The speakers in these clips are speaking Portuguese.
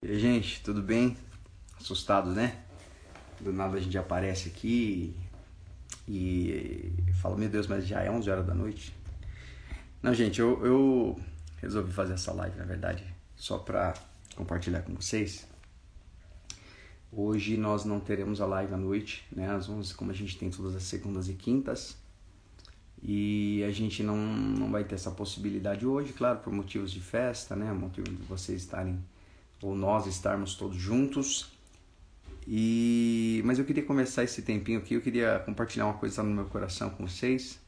E aí, gente, tudo bem? Assustados, né? Do nada a gente aparece aqui e, e fala, meu Deus, mas já é 11 horas da noite. Não, gente, eu, eu resolvi fazer essa live, na verdade, só pra compartilhar com vocês. Hoje nós não teremos a live à noite, né? Às 11, como a gente tem todas as segundas e quintas. E a gente não, não vai ter essa possibilidade hoje, claro, por motivos de festa, né? Motivo de vocês estarem ou nós estarmos todos juntos. E mas eu queria começar esse tempinho aqui, eu queria compartilhar uma coisa no meu coração com vocês.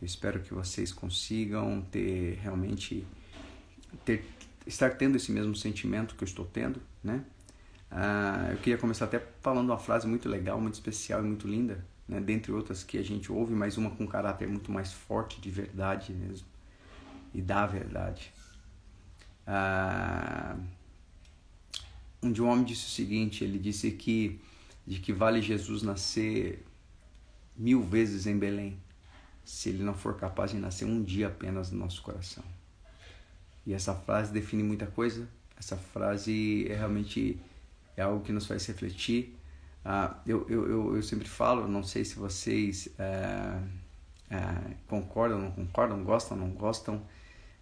Eu espero que vocês consigam ter realmente ter estar tendo esse mesmo sentimento que eu estou tendo, né? Ah, eu queria começar até falando uma frase muito legal, muito especial e muito linda, né? dentre outras que a gente ouve, mas uma com um caráter muito mais forte de verdade mesmo e da verdade. Ah, um de um homem disse o seguinte, ele disse que de que vale Jesus nascer mil vezes em Belém, se ele não for capaz de nascer um dia apenas no nosso coração. E essa frase define muita coisa. Essa frase é realmente é algo que nos faz refletir. Ah, eu, eu, eu, eu, sempre falo, não sei se vocês é, é, concordam, não concordam, gostam, não gostam,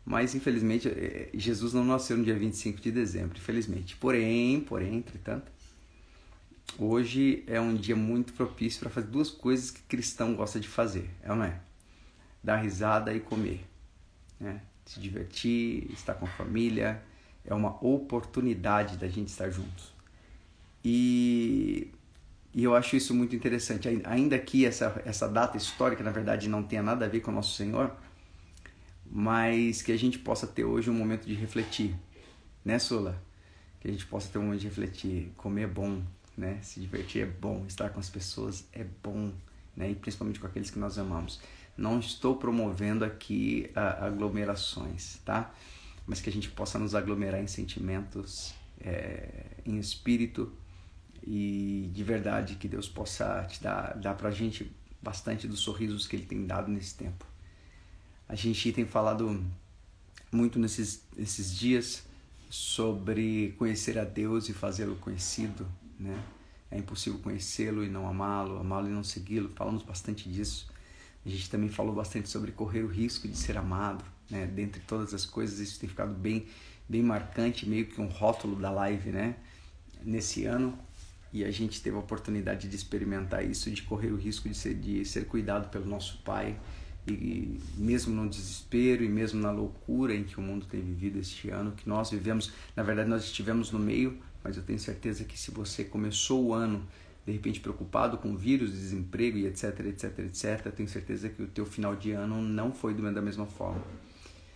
mas infelizmente é, Jesus não nasceu no dia 25 de dezembro, infelizmente. Porém, porém, entretanto, hoje é um dia muito propício para fazer duas coisas que cristão gosta de fazer, é ou não é? Dar risada e comer, né? Se divertir, estar com a família, é uma oportunidade da gente estar juntos. E, e eu acho isso muito interessante, ainda que essa, essa data histórica, na verdade, não tenha nada a ver com o nosso Senhor, mas que a gente possa ter hoje um momento de refletir, né, Sula? Que a gente possa ter um momento de refletir. Comer é bom, né? Se divertir é bom, estar com as pessoas é bom, né? E principalmente com aqueles que nós amamos. Não estou promovendo aqui aglomerações, tá? Mas que a gente possa nos aglomerar em sentimentos, é, em espírito e de verdade que Deus possa te dar, dar pra gente bastante dos sorrisos que Ele tem dado nesse tempo. A gente tem falado muito nesses, nesses dias sobre conhecer a Deus e fazê-lo conhecido, né? É impossível conhecê-lo e não amá-lo, amá-lo e não segui-lo. Falamos bastante disso. A gente também falou bastante sobre correr o risco de ser amado, né? Dentre todas as coisas, isso tem ficado bem, bem marcante, meio que um rótulo da live, né? Nesse ano. E a gente teve a oportunidade de experimentar isso, de correr o risco de ser, de ser cuidado pelo nosso Pai, e mesmo no desespero e mesmo na loucura em que o mundo tem vivido este ano, que nós vivemos, na verdade nós estivemos no meio, mas eu tenho certeza que se você começou o ano de repente preocupado com vírus, desemprego e etc, etc, etc, eu tenho certeza que o teu final de ano não foi da mesma forma.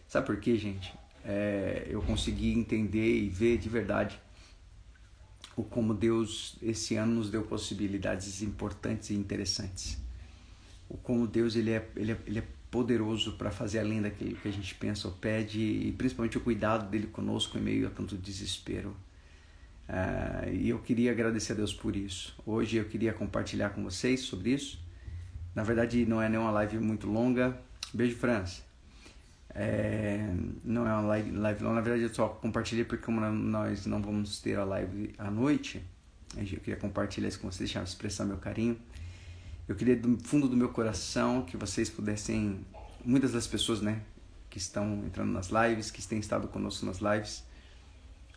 Sabe por quê, gente? É, eu consegui entender e ver de verdade o como Deus esse ano nos deu possibilidades importantes e interessantes como Deus ele é, ele é, ele é poderoso para fazer além daquilo que a gente pensa ou pede e principalmente o cuidado dele conosco em meio a tanto desespero. Uh, e eu queria agradecer a Deus por isso. Hoje eu queria compartilhar com vocês sobre isso. Na verdade, não é nenhuma live muito longa. Beijo, França. É, não é uma live, live longa. Na verdade, eu só compartilhei porque, como nós não vamos ter a live à noite, eu queria compartilhar isso com vocês, deixar expressar meu carinho. Eu queria do fundo do meu coração que vocês pudessem, muitas das pessoas, né, que estão entrando nas lives, que têm estado conosco nas lives,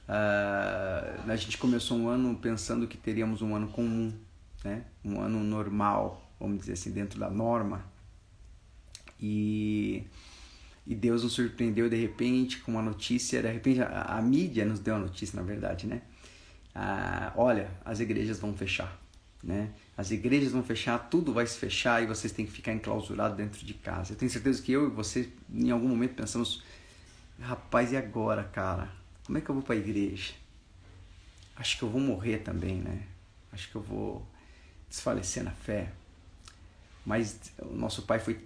uh, a gente começou um ano pensando que teríamos um ano comum, né, um ano normal, vamos dizer assim, dentro da norma. E e Deus nos surpreendeu de repente com uma notícia, de repente a, a mídia nos deu a notícia, na verdade, né? Ah, olha, as igrejas vão fechar né? As igrejas vão fechar, tudo vai se fechar e vocês têm que ficar enclausurados dentro de casa. Eu tenho certeza que eu e você, em algum momento, pensamos: rapaz, e agora, cara? Como é que eu vou para a igreja? Acho que eu vou morrer também, né? Acho que eu vou desfalecer na fé. Mas o nosso Pai foi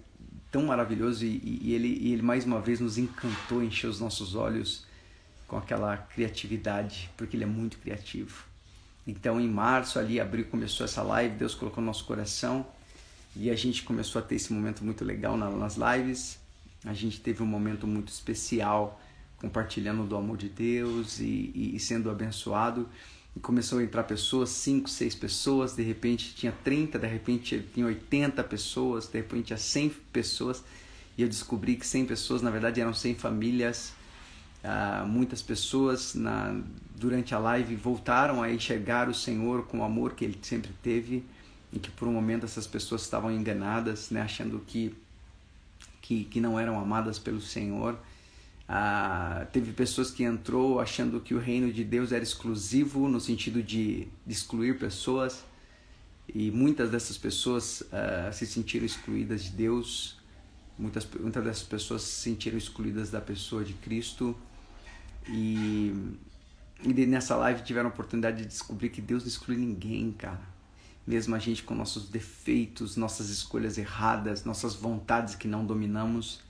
tão maravilhoso e, e ele, e ele mais uma vez nos encantou, encheu os nossos olhos com aquela criatividade, porque Ele é muito criativo. Então, em março, ali, abril, começou essa live, Deus colocou no nosso coração e a gente começou a ter esse momento muito legal nas lives. A gente teve um momento muito especial compartilhando do amor de Deus e, e, e sendo abençoado. E começou a entrar pessoas, 5, 6 pessoas, de repente tinha 30, de repente tinha 80 pessoas, de repente tinha 100 pessoas. E eu descobri que 100 pessoas, na verdade, eram 100 famílias. Ah, muitas pessoas na, durante a live voltaram a enxergar o Senhor com o amor que ele sempre teve e que por um momento essas pessoas estavam enganadas, né, achando que, que, que não eram amadas pelo Senhor. Ah, teve pessoas que entrou achando que o reino de Deus era exclusivo no sentido de, excluir pessoas e muitas dessas pessoas ah, se sentiram excluídas de Deus muitas muitas dessas pessoas se sentiram excluídas da pessoa de Cristo e, e nessa live tiveram a oportunidade de descobrir que Deus não exclui ninguém cara mesmo a gente com nossos defeitos nossas escolhas erradas nossas vontades que não dominamos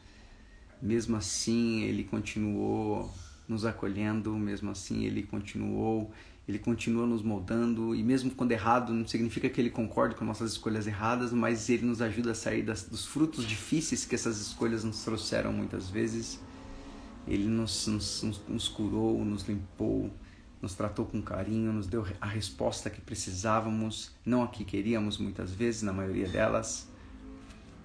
mesmo assim ele continuou nos acolhendo, mesmo assim ele continuou, ele continua nos moldando e mesmo quando errado não significa que ele concorde com nossas escolhas erradas, mas ele nos ajuda a sair das, dos frutos difíceis que essas escolhas nos trouxeram muitas vezes. Ele nos, nos, nos, curou, nos limpou, nos tratou com carinho, nos deu a resposta que precisávamos, não a que queríamos muitas vezes, na maioria delas.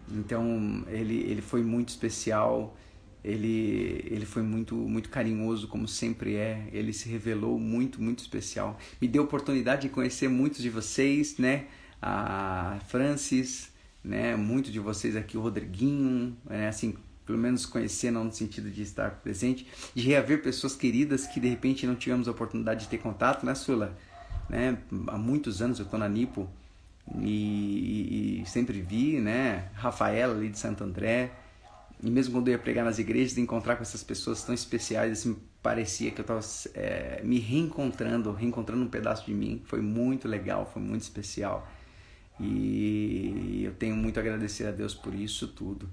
Então ele, ele foi muito especial ele, ele foi muito, muito carinhoso, como sempre é. Ele se revelou muito, muito especial. Me deu oportunidade de conhecer muitos de vocês, né? A Francis, né? Muito de vocês aqui, o Rodriguinho, né? Assim, pelo menos conhecer, não no sentido de estar presente, de reaver pessoas queridas que de repente não tivemos a oportunidade de ter contato, né, Sula? Né? Há muitos anos eu estou na Nipo e, e, sempre vi, né? Rafaela ali de Santo André, e mesmo quando eu ia pregar nas igrejas, encontrar com essas pessoas tão especiais, assim, parecia que eu estava é, me reencontrando, reencontrando um pedaço de mim. Foi muito legal, foi muito especial. E eu tenho muito a agradecer a Deus por isso tudo.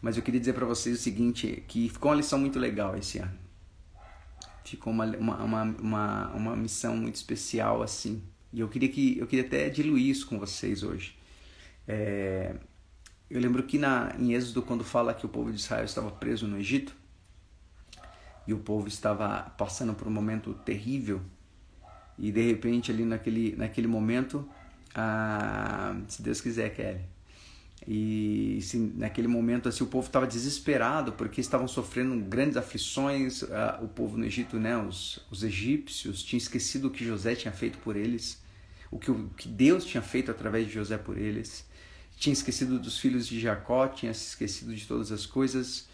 Mas eu queria dizer para vocês o seguinte, que ficou uma lição muito legal esse ano. Ficou uma, uma, uma, uma, uma missão muito especial, assim. E eu queria, que, eu queria até diluir isso com vocês hoje. É, eu lembro que na, em Êxodo, quando fala que o povo de Israel estava preso no Egito, e o povo estava passando por um momento terrível, e de repente ali naquele, naquele momento, ah, se Deus quiser, Kelly, e assim, naquele momento assim, o povo estava desesperado porque estavam sofrendo grandes aflições. Ah, o povo no Egito, né, os, os egípcios, tinham esquecido o que José tinha feito por eles, o que, o que Deus tinha feito através de José por eles tinha esquecido dos filhos de Jacó, tinha se esquecido de todas as coisas,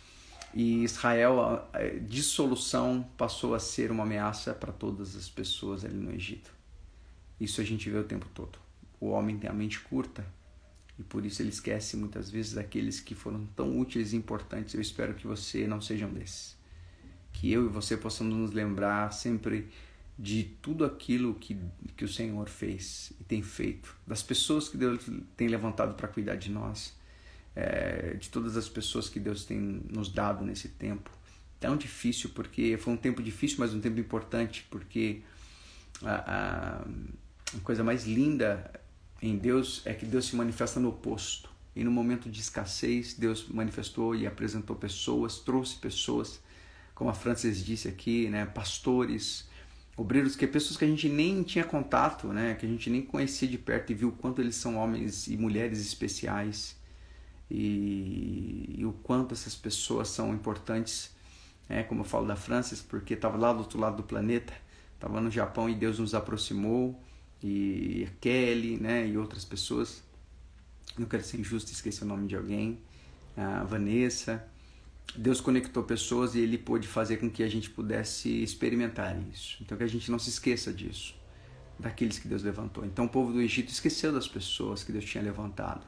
e Israel, a dissolução passou a ser uma ameaça para todas as pessoas ali no Egito. Isso a gente vê o tempo todo. O homem tem a mente curta e por isso ele esquece muitas vezes daqueles que foram tão úteis e importantes. Eu espero que você não seja um desses. Que eu e você possamos nos lembrar sempre de tudo aquilo que, que o Senhor fez e tem feito, das pessoas que Deus tem levantado para cuidar de nós, é, de todas as pessoas que Deus tem nos dado nesse tempo. Tão difícil, porque foi um tempo difícil, mas um tempo importante, porque a, a, a coisa mais linda em Deus é que Deus se manifesta no oposto. E no momento de escassez, Deus manifestou e apresentou pessoas, trouxe pessoas, como a Francis disse aqui, né, pastores, obreiros que pessoas que a gente nem tinha contato, né, que a gente nem conhecia de perto e viu o quanto eles são homens e mulheres especiais e, e o quanto essas pessoas são importantes, né, como eu falo da Francis, porque estava lá do outro lado do planeta, estava no Japão e Deus nos aproximou e a Kelly, né, e outras pessoas, não quero ser injusto e esquecer o nome de alguém, a Vanessa, Deus conectou pessoas e ele pôde fazer com que a gente pudesse experimentar isso. Então que a gente não se esqueça disso, daqueles que Deus levantou. Então o povo do Egito esqueceu das pessoas que Deus tinha levantado.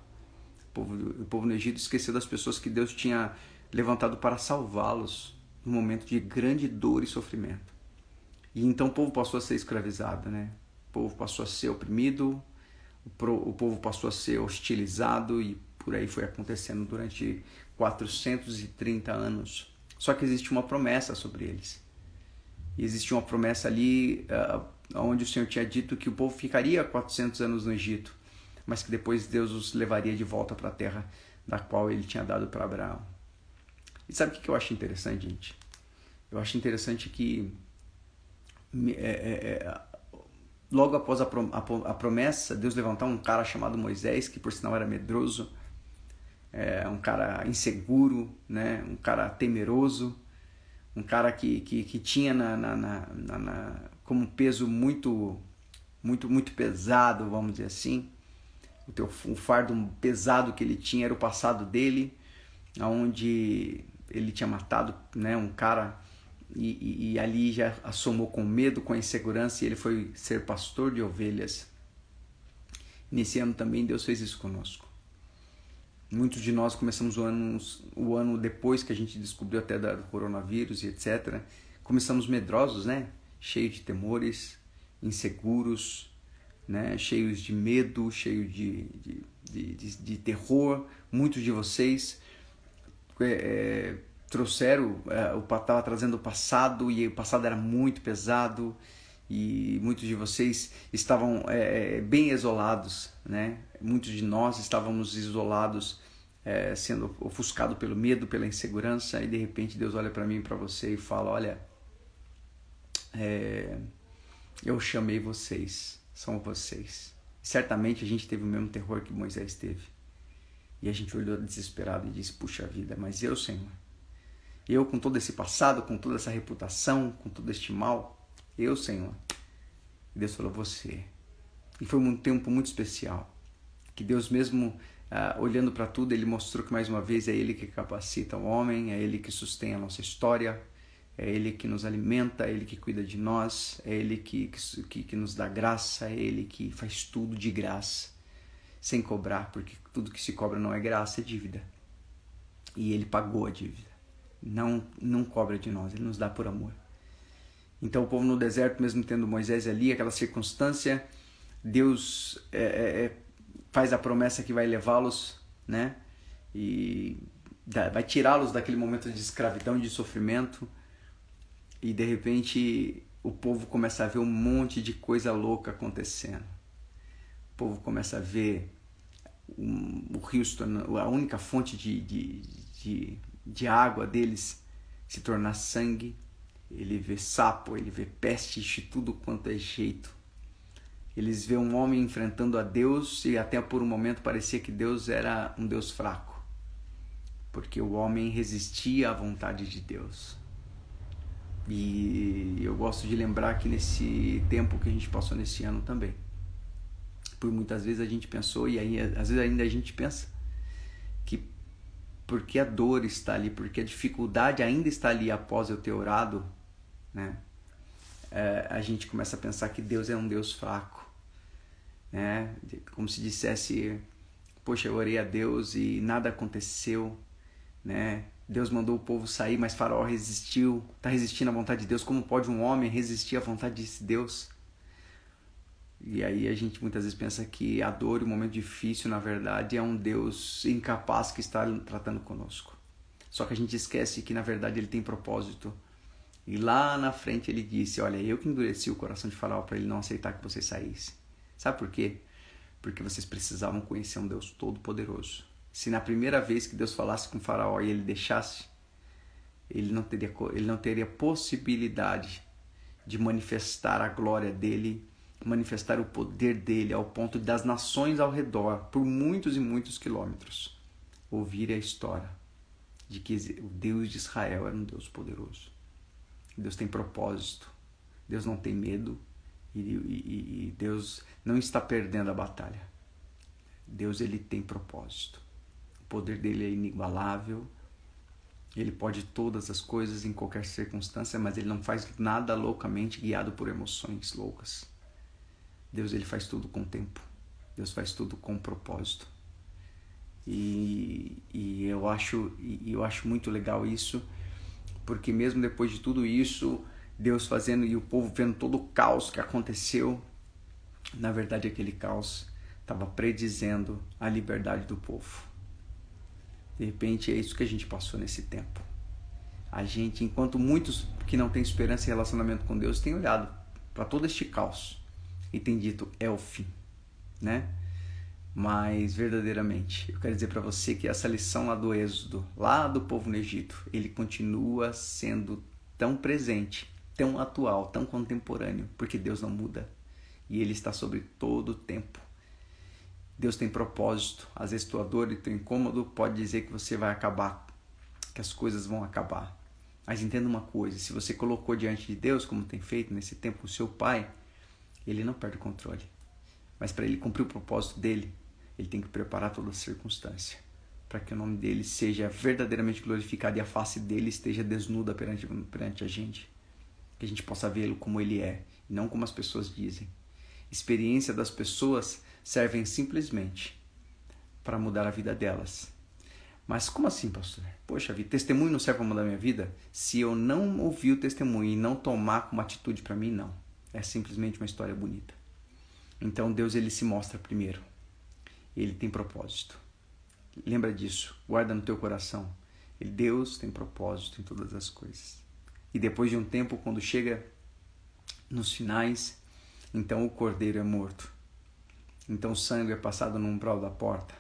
O povo, do, o povo no Egito esqueceu das pessoas que Deus tinha levantado para salvá-los no momento de grande dor e sofrimento. E então o povo passou a ser escravizado, né? O povo passou a ser oprimido, o, povo passou a ser hostilizado e por aí foi acontecendo durante 430 anos. Só que existe uma promessa sobre eles. E existe uma promessa ali uh, onde o Senhor tinha dito que o povo ficaria 400 anos no Egito, mas que depois Deus os levaria de volta para a terra da qual ele tinha dado para Abraão. E sabe o que eu acho interessante, gente? eu acho interessante que é, é, é, logo após a, promessa, Deus levantar um cara chamado Moisés, que por sinal era medroso, é, um cara inseguro, né? um cara temeroso, um cara que, que, que tinha na, na, na, na como peso muito, muito, muito pesado, vamos dizer assim. O, teu, o fardo pesado que ele tinha era o passado dele, onde ele tinha matado né, um cara e, e, e, ali já assomou com medo, com insegurança, e ele foi ser pastor de ovelhas. Nesse ano também Deus fez isso conosco. Muitos de nós começamos o ano, o ano depois que a gente descobriu até do coronavírus e etc. Começamos medrosos, né? Cheios de temores, inseguros, né? cheios de medo, cheios de, de, de, de, de terror. Muitos de vocês é, é, trouxeram, é, o estava trazendo o passado e o passado era muito pesado e muitos de vocês estavam é bem isolados, né? Muitos de nós estávamos isolados, é, sendo ofuscado pelo medo, pela insegurança e de repente Deus olha para mim e para você e fala, olha, é, eu chamei vocês, são vocês. Certamente a gente teve o mesmo terror que Moisés teve. E a gente olhou desesperado e disse: Puxa vida, mas eu, Senhor, eu, com todo esse passado, com toda essa reputação, com todo este mal, eu, Senhor. Deus falou: Você. E foi um tempo muito especial. Que Deus, mesmo uh, olhando para tudo, Ele mostrou que mais uma vez é Ele que capacita o homem, é Ele que sustém a nossa história, é Ele que nos alimenta, é Ele que cuida de nós, é Ele que, que, que nos dá graça, é Ele que faz tudo de graça, sem cobrar, porque tudo que se cobra não é graça, é dívida. E Ele pagou a dívida não, não cobra de nós, ele nos dá por amor. Então o povo no deserto, mesmo tendo Moisés ali, aquela circunstância, Deus é, é, é faz a promessa que vai levá-los, né? E vai tirá-los daquele momento de escravidão, de sofrimento. E de repente o povo começa a ver um monte de coisa louca acontecendo. O povo começa a ver o rio a única fonte de, de, de de água deles se tornar sangue. Ele vê sapo, ele vê peste de tudo quanto é jeito. Eles vê um homem enfrentando a Deus e até por um momento parecia que Deus era um Deus fraco, porque o homem resistia à vontade de Deus. E eu gosto de lembrar que nesse tempo que a gente passou nesse ano também, por muitas vezes a gente pensou e aí às vezes ainda a gente pensa que porque a dor está ali, porque a dificuldade ainda está ali após eu ter orado, né? É, a gente começa a pensar que Deus é um Deus fraco, né? Como se dissesse, poxa, eu orei a Deus e nada aconteceu, né? Deus mandou o povo sair, mas Faraó resistiu, está resistindo à vontade de Deus. Como pode um homem resistir à vontade de Deus? E aí a gente muitas vezes pensa que a dor o momento difícil, na verdade, é um Deus incapaz que está tratando conosco. Só que a gente esquece que na verdade ele tem propósito. E lá na frente ele disse: Olha, eu que endureci o coração de Faraó para ele não aceitar que vocês saíssem. Sabe por quê? Porque vocês precisavam conhecer um Deus todo-poderoso. Se na primeira vez que Deus falasse com Faraó e ele deixasse, ele não teria, ele não teria possibilidade de manifestar a glória dele manifestar o poder dele ao ponto das nações ao redor, por muitos e muitos quilômetros, ouvir a história de que o Deus de Israel era um Deus poderoso. Deus tem propósito, Deus não tem medo e, e, e Deus não está perdendo a batalha. Deus ele tem propósito. O poder dele é inigualável. Ele pode todas as coisas em qualquer circunstância, mas ele não faz nada loucamente guiado por emoções loucas. Deus ele faz tudo com tempo. Deus faz tudo com propósito. E, e eu acho e eu acho muito legal isso, porque mesmo depois de tudo isso, Deus fazendo e o povo vendo todo o caos que aconteceu, na verdade aquele caos estava predizendo a liberdade do povo. De repente é isso que a gente passou nesse tempo. A gente, enquanto muitos que não têm esperança em relacionamento com Deus têm olhado para todo este caos e tem dito é o fim, né? Mas verdadeiramente, eu quero dizer para você que essa lição lá do Êxodo, lá do povo no Egito, ele continua sendo tão presente, tão atual, tão contemporâneo, porque Deus não muda e Ele está sobre todo o tempo. Deus tem propósito. Às vezes tua dor e teu incômodo pode dizer que você vai acabar, que as coisas vão acabar. Mas entenda uma coisa: se você colocou diante de Deus, como tem feito nesse tempo o seu Pai, Ele não perde o controle. Mas para ele cumprir o propósito dele, ele tem que preparar toda circunstância para que o nome dele seja verdadeiramente glorificado e a face dele esteja desnuda perante, perante a gente. Que a gente possa vê-lo como ele é e não como as pessoas dizem. Experiência das pessoas servem simplesmente para mudar a vida delas. Mas como assim, pastor? Poxa vida, testemunho não serve para mudar minha vida? Se eu não ouvir o testemunho e não tomar como atitude para mim, não. É simplesmente uma história bonita. Então Deus ele se mostra primeiro. Ele tem propósito. Lembra disso, guarda no teu coração. Deus tem propósito em todas as coisas. E depois de um tempo, quando chega nos finais, então o cordeiro é morto. Então o sangue é passado no umbral da porta,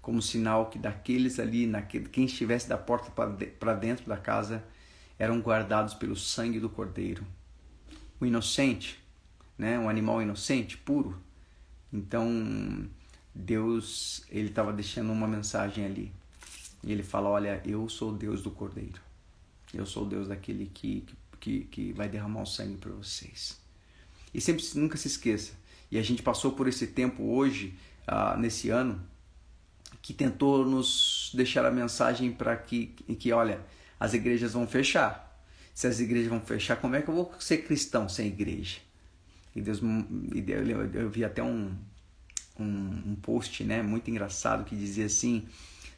como sinal que daqueles ali, naquele, quem estivesse da porta para dentro da casa, eram guardados pelo sangue do cordeiro. O inocente, né, um animal inocente, puro. Então Deus ele estava deixando uma mensagem ali. E ele fala: Olha, eu sou o Deus do cordeiro. Eu sou o Deus daquele que, que, que vai derramar o sangue para vocês. E sempre, nunca se esqueça. E a gente passou por esse tempo hoje, uh, nesse ano, que tentou nos deixar a mensagem para que, que, olha, as igrejas vão fechar. Se as igrejas vão fechar, como é que eu vou ser cristão sem igreja? E Deus, eu, vi até um, um, um post, né, muito engraçado que dizia assim,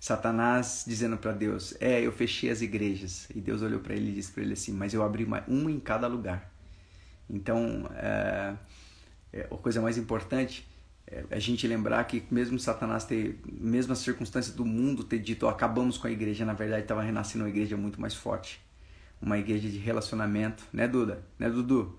Satanás dizendo para Deus, é, eu fechei as igrejas. E Deus olhou para ele e disse para ele assim, mas eu abri uma, uma em cada lugar. Então, é, é, a coisa mais importante é a gente lembrar que mesmo Satanás ter, mesmo as circunstâncias do mundo ter dito, acabamos com a igreja, na verdade estava renascendo uma igreja muito mais forte. Uma igreja de relacionamento, né Duda? Né Dudu?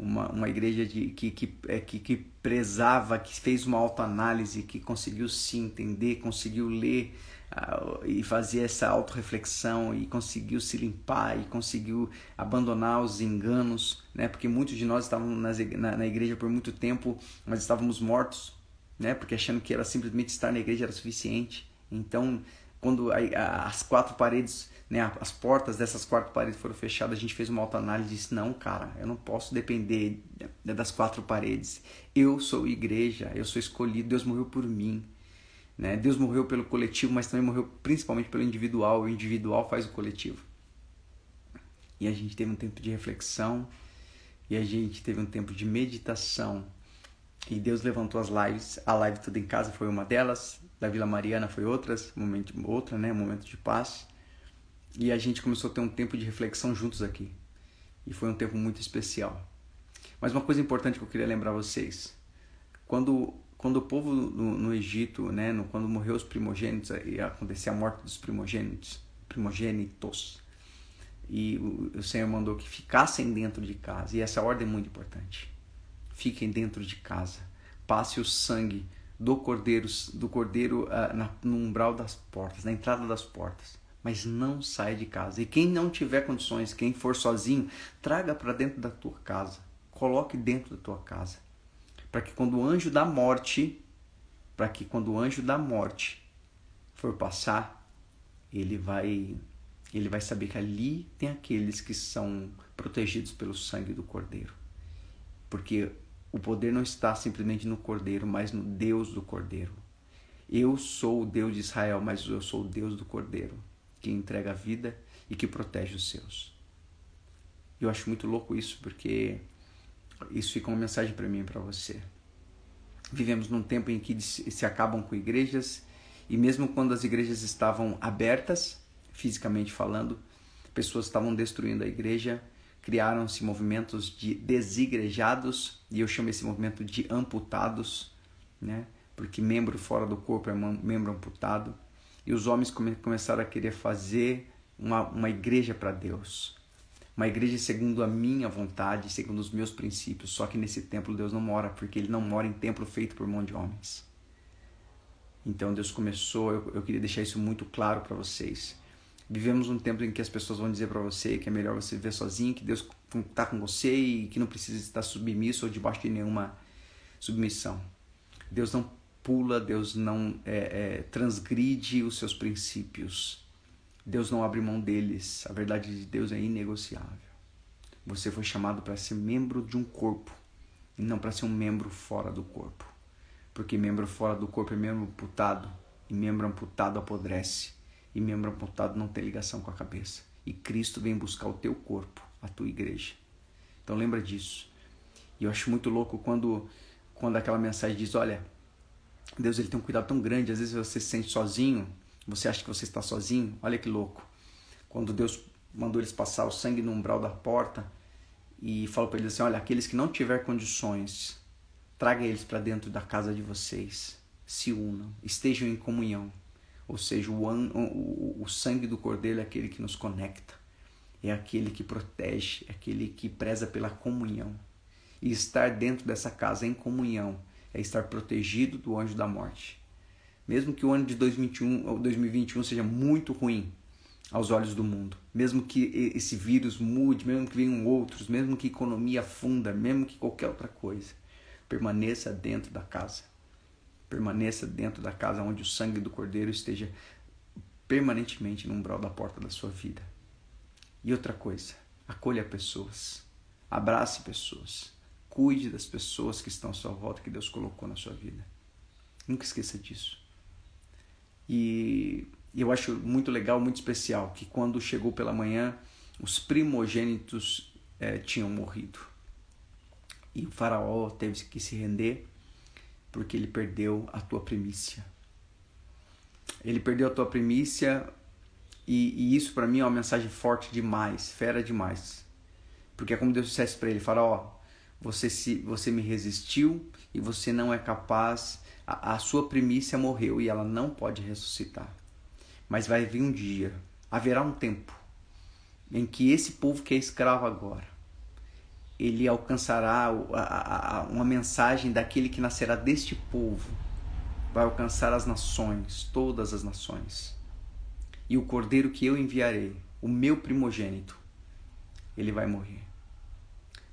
uma, uma igreja de, que, que, é, que, que prezava, que fez uma autoanálise, que conseguiu se entender, conseguiu ler uh, e fazer essa autorreflexão e conseguiu se limpar e conseguiu abandonar os enganos, né? porque muitos de nós estávamos nas, na, na igreja por muito tempo, mas estávamos mortos, né? porque achando que era simplesmente estar na igreja era suficiente. Então, quando a, a, as quatro paredes né, as portas dessas quatro paredes foram fechadas, a gente fez uma autoanálise e disse, não, cara, eu não posso depender das quatro paredes. Eu sou igreja, eu sou escolhido, Deus morreu por mim. Né? Deus morreu pelo coletivo, mas também morreu principalmente pelo individual. O individual faz o coletivo. E a gente teve um tempo de reflexão, e a gente teve um tempo de meditação. E Deus levantou as lives. A live Tudo em Casa foi uma delas, da Vila Mariana foi outras, momento, outra, né? Momento de paz. E a gente começou a ter um tempo de reflexão juntos aqui. E foi um tempo muito especial. Mas uma coisa importante que eu queria lembrar vocês: quando, quando o povo no, no Egito, né, no, quando morreu os primogênitos, e acontecia a morte dos primogênitos, primogênitos, e o, o Senhor mandou que ficassem dentro de casa. E essa ordem é muito importante. Fiquem dentro de casa. Passe o sangue do cordeiro, do cordeiro uh, na, no umbral das portas, na entrada das portas mas não sai de casa. E quem não tiver condições, quem for sozinho, traga para dentro da tua casa. Coloque dentro da tua casa. Para que quando o anjo da morte, para que quando o anjo da morte for passar, ele vai ele vai saber que ali tem aqueles que são protegidos pelo sangue do Cordeiro. Porque o poder não está simplesmente no Cordeiro, mas no Deus do Cordeiro. Eu sou o Deus de Israel, mas eu sou o Deus do Cordeiro que entrega a vida e que protege os seus. Eu acho muito louco isso porque isso fica uma mensagem para mim e para você. Vivemos num tempo em que se acabam com igrejas e mesmo quando as igrejas estavam abertas, fisicamente falando, pessoas estavam destruindo a igreja, criaram-se movimentos de desigrejados e eu chamo esse movimento de amputados, né? Porque membro fora do corpo é membro amputado e os homens come, começaram a querer fazer uma, uma igreja para Deus. Uma igreja segundo a minha vontade, segundo os meus princípios. Só que nesse templo Deus não mora, porque Ele não mora em templo feito por mão de homens. Então Deus começou, eu, eu queria deixar isso muito claro para vocês. Vivemos um tempo em que as pessoas vão dizer para você que é melhor você viver sozinho, que Deus está com você e que não precisa estar submisso ou debaixo de nenhuma submissão. Deus não pula, Deus não é, é, transgride os seus princípios. Deus não abre mão deles. A verdade de Deus é inegociável. Você foi chamado para ser membro de um corpo e não para ser um membro fora do corpo. Porque membro fora do corpo é membro amputado e membro amputado apodrece e membro amputado não tem ligação com a cabeça. E Cristo vem buscar o teu corpo, a tua igreja. Então lembra disso. E eu acho muito louco quando quando aquela mensagem diz, olha, Deus ele tem um cuidado tão grande, às vezes você se sente sozinho, você acha que você está sozinho, olha que louco. Quando Deus mandou eles passar o sangue no umbral da porta e falou para eles assim, olha, aqueles que não tiver condições, traga eles para dentro da casa de vocês, se unam, estejam em comunhão. Ou seja, o, o, o sangue do cordeiro é aquele que nos conecta, é aquele que protege, é aquele que preza pela comunhão. E estar dentro dessa casa em comunhão é estar protegido do anjo da morte. Mesmo que o ano de 2021 ou 2021 seja muito ruim aos olhos do mundo, mesmo que esse vírus mude, mesmo que venham outros, mesmo que a economia funda, mesmo que qualquer outra coisa, permaneça dentro da casa permaneça dentro da casa onde o sangue do Cordeiro esteja permanentemente no umbral da porta da sua vida. E outra coisa, acolha pessoas, abrace pessoas, cuide das pessoas que estão à sua volta, que Deus colocou na sua vida. Nunca esqueça disso. E eu acho muito legal, muito especial, que quando chegou pela manhã, os primogênitos é, tinham morrido. E o faraó teve que se render porque ele perdeu a tua primícia. Ele perdeu a tua primícia e, e isso para mim é uma mensagem forte demais, fera demais. Porque é como Deus dissesse para ele, ó, você se você me resistiu e você não é capaz, a, a sua primícia morreu e ela não pode ressuscitar. Mas vai vir um dia, haverá um tempo em que esse povo que é escravo agora ele alcançará uma mensagem daquele que nascerá deste povo, vai alcançar as nações, todas as nações. E o cordeiro que eu enviarei, o meu primogênito, ele vai morrer.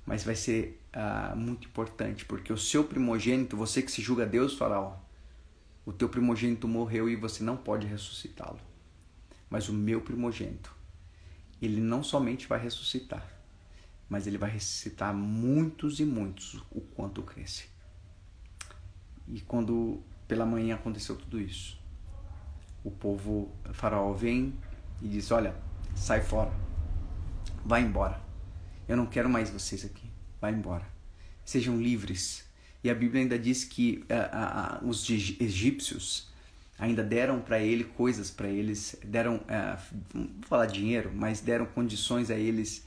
Mas vai ser uh, muito importante, porque o seu primogênito, você que se julga Deus, Faraó, o teu primogênito morreu e você não pode ressuscitá-lo. Mas o meu primogênito, ele não somente vai ressuscitar, mas ele vai ressuscitar muitos e muitos o quanto cresce. E quando pela manhã aconteceu tudo isso, o povo faraó vem e diz: Olha, sai fora, vai embora. Eu não quero mais vocês aqui, vai embora. Sejam livres. E a Bíblia ainda diz que uh, uh, os egípcios ainda deram para ele coisas para eles, deram, uh, vou falar dinheiro, mas deram condições a eles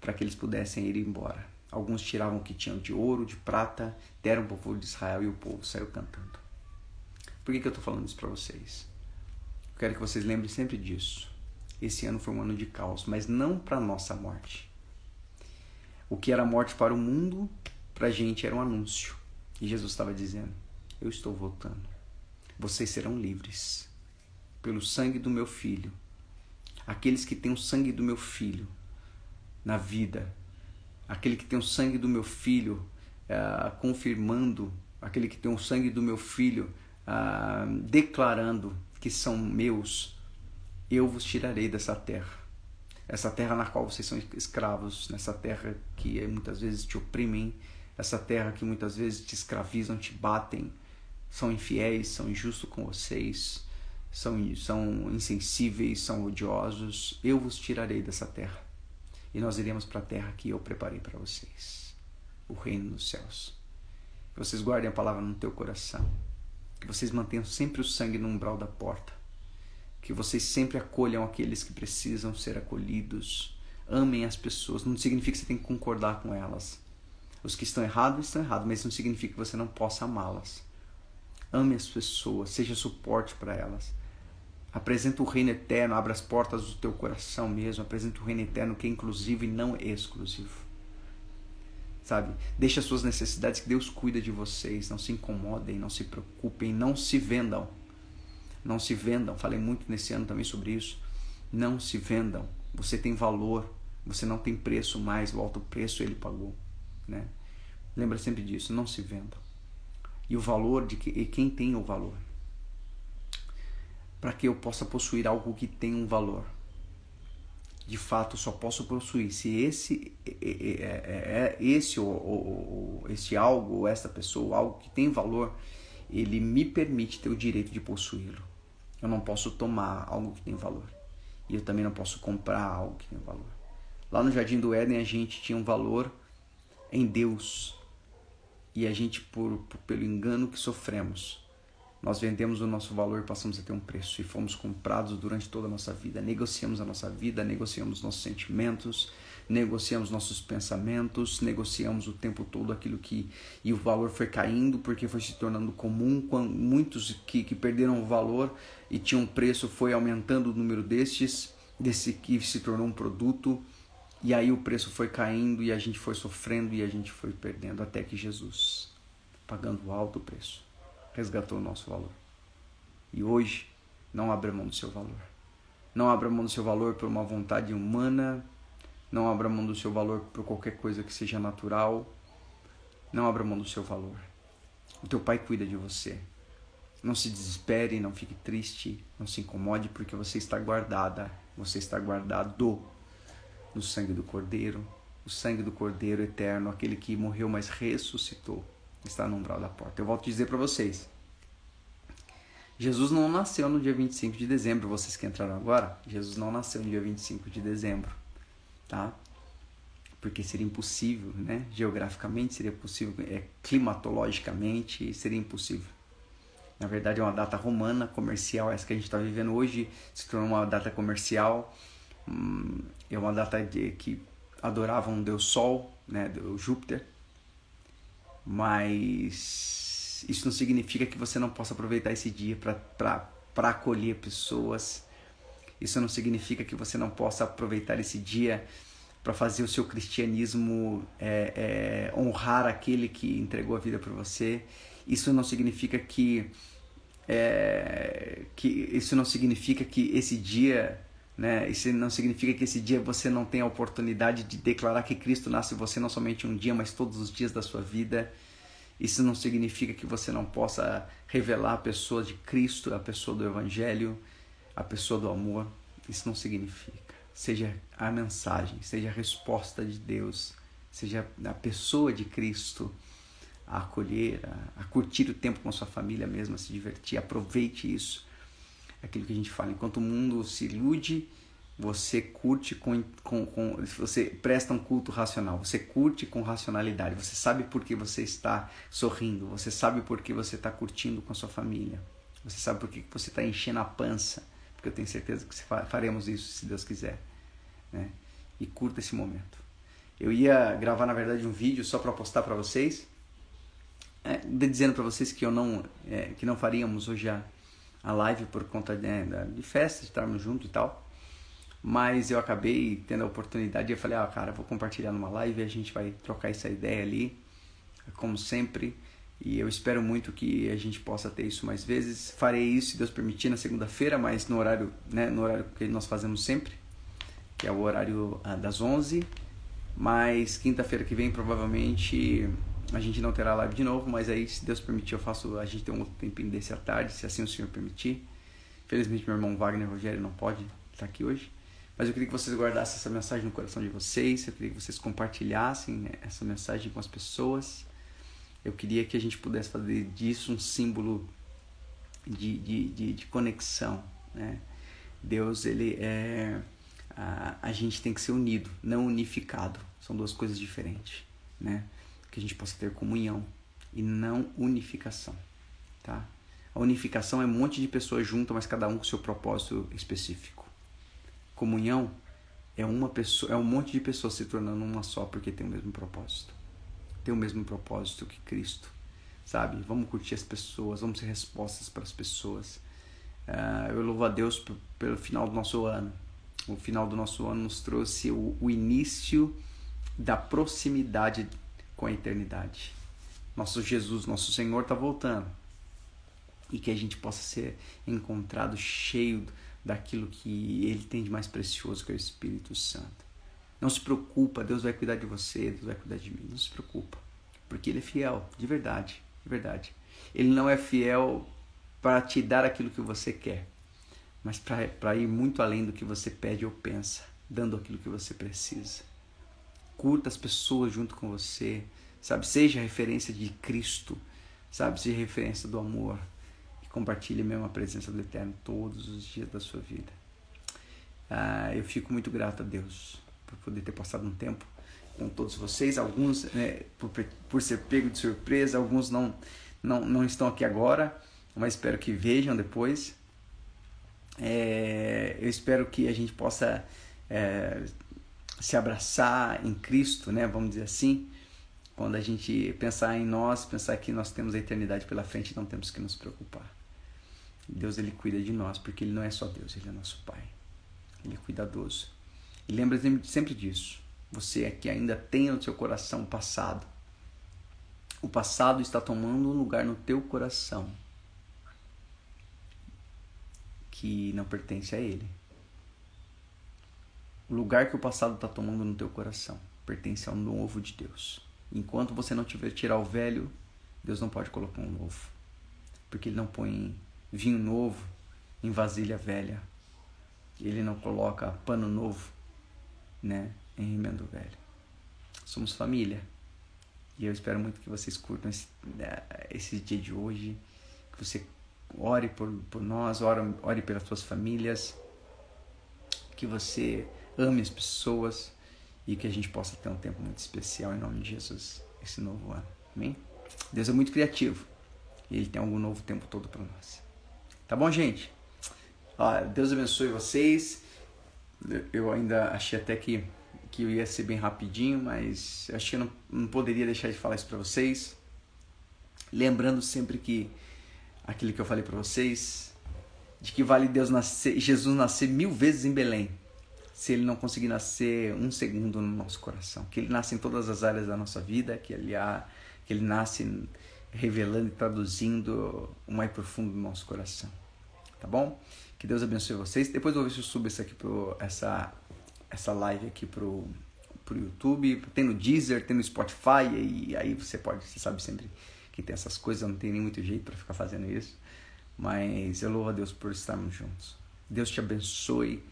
para que eles pudessem ir embora. Alguns tiravam o que tinham de ouro, de prata, deram para o povo de Israel e o povo saiu cantando. Por que, que eu estou falando isso para vocês? Eu quero que vocês lembrem sempre disso. Esse ano foi um ano de caos, mas não para nossa morte. O que era morte para o mundo, para a gente era um anúncio. E Jesus estava dizendo: Eu estou voltando. Vocês serão livres pelo sangue do meu filho. Aqueles que têm o sangue do meu filho na vida. Aquele que tem o sangue do meu filho uh, confirmando, aquele que tem o sangue do meu filho uh, declarando que são meus, eu vos tirarei dessa terra. Essa terra na qual vocês são escravos, nessa terra que muitas vezes te oprimem, essa terra que muitas vezes te escravizam, te batem, são infiéis, são injustos com vocês, são, são insensíveis, são odiosos. Eu vos tirarei dessa terra e nós iremos para a terra que eu preparei para vocês o reino dos céus. Que vocês guardem a palavra no teu coração. Que vocês mantenham sempre o sangue no umbral da porta. Que vocês sempre acolham aqueles que precisam ser acolhidos. Amem as pessoas. Não significa que você tem que concordar com elas. Os que estão errados, estão errados, mas não significa que você não possa amá-las. Ame as pessoas, seja suporte para elas. Apresenta o reino eterno, abre as portas do teu coração mesmo. Apresenta o reino eterno que é inclusivo e não exclusivo. Sabe? Deixa as suas necessidades que Deus cuida de vocês. Não se incomodem, não se preocupem, não se vendam. Não se vendam. Falei muito nesse ano também sobre isso. Não se vendam. Você tem valor. Você não tem preço mais. O alto preço ele pagou. Né? Lembra sempre disso. Não se vendam. E o valor de que, e quem tem o valor. Para que eu possa possuir algo que tem um valor de fato só posso possuir se esse é, é, é esse ou, ou, esse algo ou essa pessoa algo que tem valor ele me permite ter o direito de possuí-lo eu não posso tomar algo que tem valor. E eu também não posso comprar algo que tem valor. Lá no jardim do Éden a gente tinha um valor em Deus. E a gente por, por pelo engano que sofremos nós vendemos o nosso valor passamos a ter um preço. E fomos comprados durante toda a nossa vida. Negociamos a nossa vida, negociamos nossos sentimentos, negociamos nossos pensamentos, negociamos o tempo todo aquilo que. E o valor foi caindo porque foi se tornando comum. Quando muitos que, que perderam o valor e tinham preço foi aumentando o número destes, desse que se tornou um produto. E aí o preço foi caindo e a gente foi sofrendo e a gente foi perdendo até que Jesus, pagando alto preço resgatou o nosso valor. E hoje, não abra mão do seu valor. Não abra mão do seu valor por uma vontade humana. Não abra mão do seu valor por qualquer coisa que seja natural. Não abra mão do seu valor. O teu pai cuida de você. Não se desespere, não fique triste, não se incomode, porque você está guardada, você está guardado no sangue do Cordeiro, o sangue do Cordeiro eterno, aquele que morreu, mas ressuscitou está no umbral da porta. Eu volto a dizer para vocês. Jesus não nasceu no dia 25 de dezembro, vocês que entraram agora, Jesus não nasceu no dia 25 de dezembro, tá? Porque seria impossível, né? Geograficamente seria possível, é, climatologicamente seria impossível. Na verdade é uma data romana, comercial, essa que a gente está vivendo hoje se tornou uma data comercial, hum, é uma data de, que adorava um deus Sol, né? O Júpiter, mas isso não significa que você não possa aproveitar esse dia para acolher pessoas. Isso não significa que você não possa aproveitar esse dia para fazer o seu cristianismo é, é, honrar aquele que entregou a vida por você. Isso não significa que é, que isso não significa que esse dia né? Isso não significa que esse dia você não tem a oportunidade de declarar que Cristo nasce em você não somente um dia, mas todos os dias da sua vida. Isso não significa que você não possa revelar a pessoa de Cristo, a pessoa do Evangelho, a pessoa do amor. Isso não significa. Seja a mensagem, seja a resposta de Deus, seja a pessoa de Cristo a acolher, a, a curtir o tempo com a sua família mesmo, a se divertir. Aproveite isso aquilo que a gente fala. Enquanto o mundo se ilude, você curte com, com, com, você presta um culto racional, você curte com racionalidade, você sabe por que você está sorrindo, você sabe por que você está curtindo com a sua família, você sabe por que você está enchendo a pança, porque eu tenho certeza que faremos isso se Deus quiser, né? E curta esse momento. Eu ia gravar na verdade um vídeo só para postar para vocês, é, dizendo para vocês que eu não, é, que não faríamos hoje a a live por conta de, né, de festa, de estarmos juntos e tal. Mas eu acabei tendo a oportunidade e eu falei, ah, cara, vou compartilhar numa live e a gente vai trocar essa ideia ali, como sempre. E eu espero muito que a gente possa ter isso mais vezes. Farei isso, se Deus permitir, na segunda-feira, mas no horário, né, no horário que nós fazemos sempre, que é o horário ah, das 11. Mas quinta-feira que vem, provavelmente, a gente não terá live de novo, mas aí, se Deus permitir, eu faço. A gente tem um outro tempinho desse à tarde, se assim o Senhor permitir. Felizmente, meu irmão Wagner Rogério não pode estar aqui hoje. Mas eu queria que vocês guardassem essa mensagem no coração de vocês. Eu queria que vocês compartilhassem essa mensagem com as pessoas. Eu queria que a gente pudesse fazer disso um símbolo de, de, de, de conexão. Né? Deus, ele é. A, a gente tem que ser unido, não unificado. São duas coisas diferentes. Né? que a gente possa ter comunhão e não unificação, tá? A unificação é um monte de pessoas juntas, mas cada um com seu propósito específico. Comunhão é uma pessoa, é um monte de pessoas se tornando uma só porque tem o mesmo propósito. Tem o mesmo propósito que Cristo, sabe? Vamos curtir as pessoas, vamos ser respostas para as pessoas. Uh, eu louvo a Deus pelo final do nosso ano. O final do nosso ano nos trouxe o, o início da proximidade com a eternidade. Nosso Jesus, nosso Senhor está voltando. E que a gente possa ser encontrado cheio daquilo que Ele tem de mais precioso, que é o Espírito Santo. Não se preocupa, Deus vai cuidar de você, Deus vai cuidar de mim. Não se preocupa, porque Ele é fiel, de verdade, de verdade. Ele não é fiel para te dar aquilo que você quer, mas para ir muito além do que você pede ou pensa, dando aquilo que você precisa. Curta as pessoas junto com você, sabe? Seja referência de Cristo, sabe? Seja referência do amor e compartilhe mesmo a presença do Eterno todos os dias da sua vida. Ah, eu fico muito grato a Deus por poder ter passado um tempo com todos vocês. Alguns, né, por, por ser pego de surpresa, alguns não, não, não estão aqui agora, mas espero que vejam depois. É, eu espero que a gente possa é, se abraçar em Cristo, né? Vamos dizer assim. Quando a gente pensar em nós, pensar que nós temos a eternidade pela frente, não temos que nos preocupar. Deus ele cuida de nós, porque ele não é só Deus, ele é nosso Pai. Ele é cuidadoso. E lembra sempre disso. Você é que ainda tem no seu coração o passado. O passado está tomando um lugar no teu coração que não pertence a ele. O lugar que o passado está tomando no teu coração pertence ao novo de Deus. Enquanto você não tiver tirar o velho, Deus não pode colocar um novo. Porque ele não põe vinho novo em vasilha velha. Ele não coloca pano novo né, em remendo velho. Somos família. E eu espero muito que vocês curtam esse, né, esse dia de hoje. Que você ore por, por nós, ore, ore pelas suas famílias. Que você ame as pessoas e que a gente possa ter um tempo muito especial em nome de Jesus esse novo ano. Amém? Deus é muito criativo e Ele tem algum novo tempo todo para nós. Tá bom, gente? Ó, Deus abençoe vocês. Eu ainda achei até que, que eu ia ser bem rapidinho, mas acho que eu não, não poderia deixar de falar isso para vocês. Lembrando sempre que aquilo que eu falei para vocês, de que vale Deus nascer, Jesus nascer mil vezes em Belém se ele não conseguir nascer um segundo no nosso coração. Que ele nasce em todas as áreas da nossa vida, que ele, há, que ele nasce revelando e traduzindo o mais profundo do nosso coração. Tá bom? Que Deus abençoe vocês. Depois eu vou ver se eu subo isso aqui pro, essa, essa live aqui pro, pro YouTube. Tem no Deezer, tem no Spotify, e aí você pode, você sabe sempre que tem essas coisas, não tem nem muito jeito para ficar fazendo isso. Mas eu louvo a Deus por estarmos juntos. Deus te abençoe.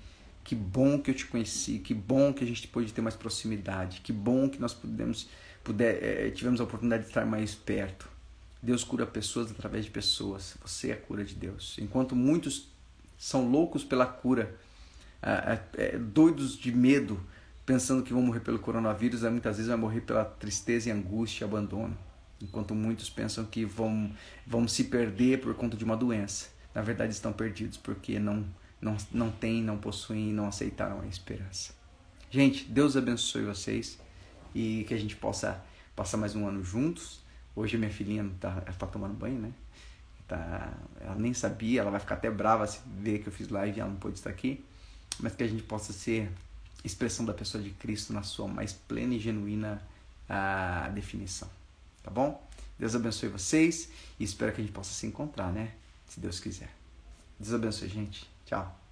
Que bom que eu te conheci, que bom que a gente pôde ter mais proximidade, que bom que nós pudemos, puder, é, tivemos a oportunidade de estar mais perto. Deus cura pessoas através de pessoas. Você é a cura de Deus. Enquanto muitos são loucos pela cura, é, é, doidos de medo, pensando que vão morrer pelo coronavírus, muitas vezes vai morrer pela tristeza e angústia e abandono. Enquanto muitos pensam que vão, vão se perder por conta de uma doença. Na verdade, estão perdidos porque não não, não têm, não possuem, não aceitaram a esperança. Gente, Deus abençoe vocês e que a gente possa passar mais um ano juntos. Hoje minha filhinha está tá tomando banho, né? Tá, ela nem sabia, ela vai ficar até brava se ver que eu fiz live e ela não pôde estar aqui. Mas que a gente possa ser expressão da pessoa de Cristo na sua mais plena e genuína a definição. Tá bom? Deus abençoe vocês e espero que a gente possa se encontrar, né? Se Deus quiser. Deus abençoe, gente. Tchau.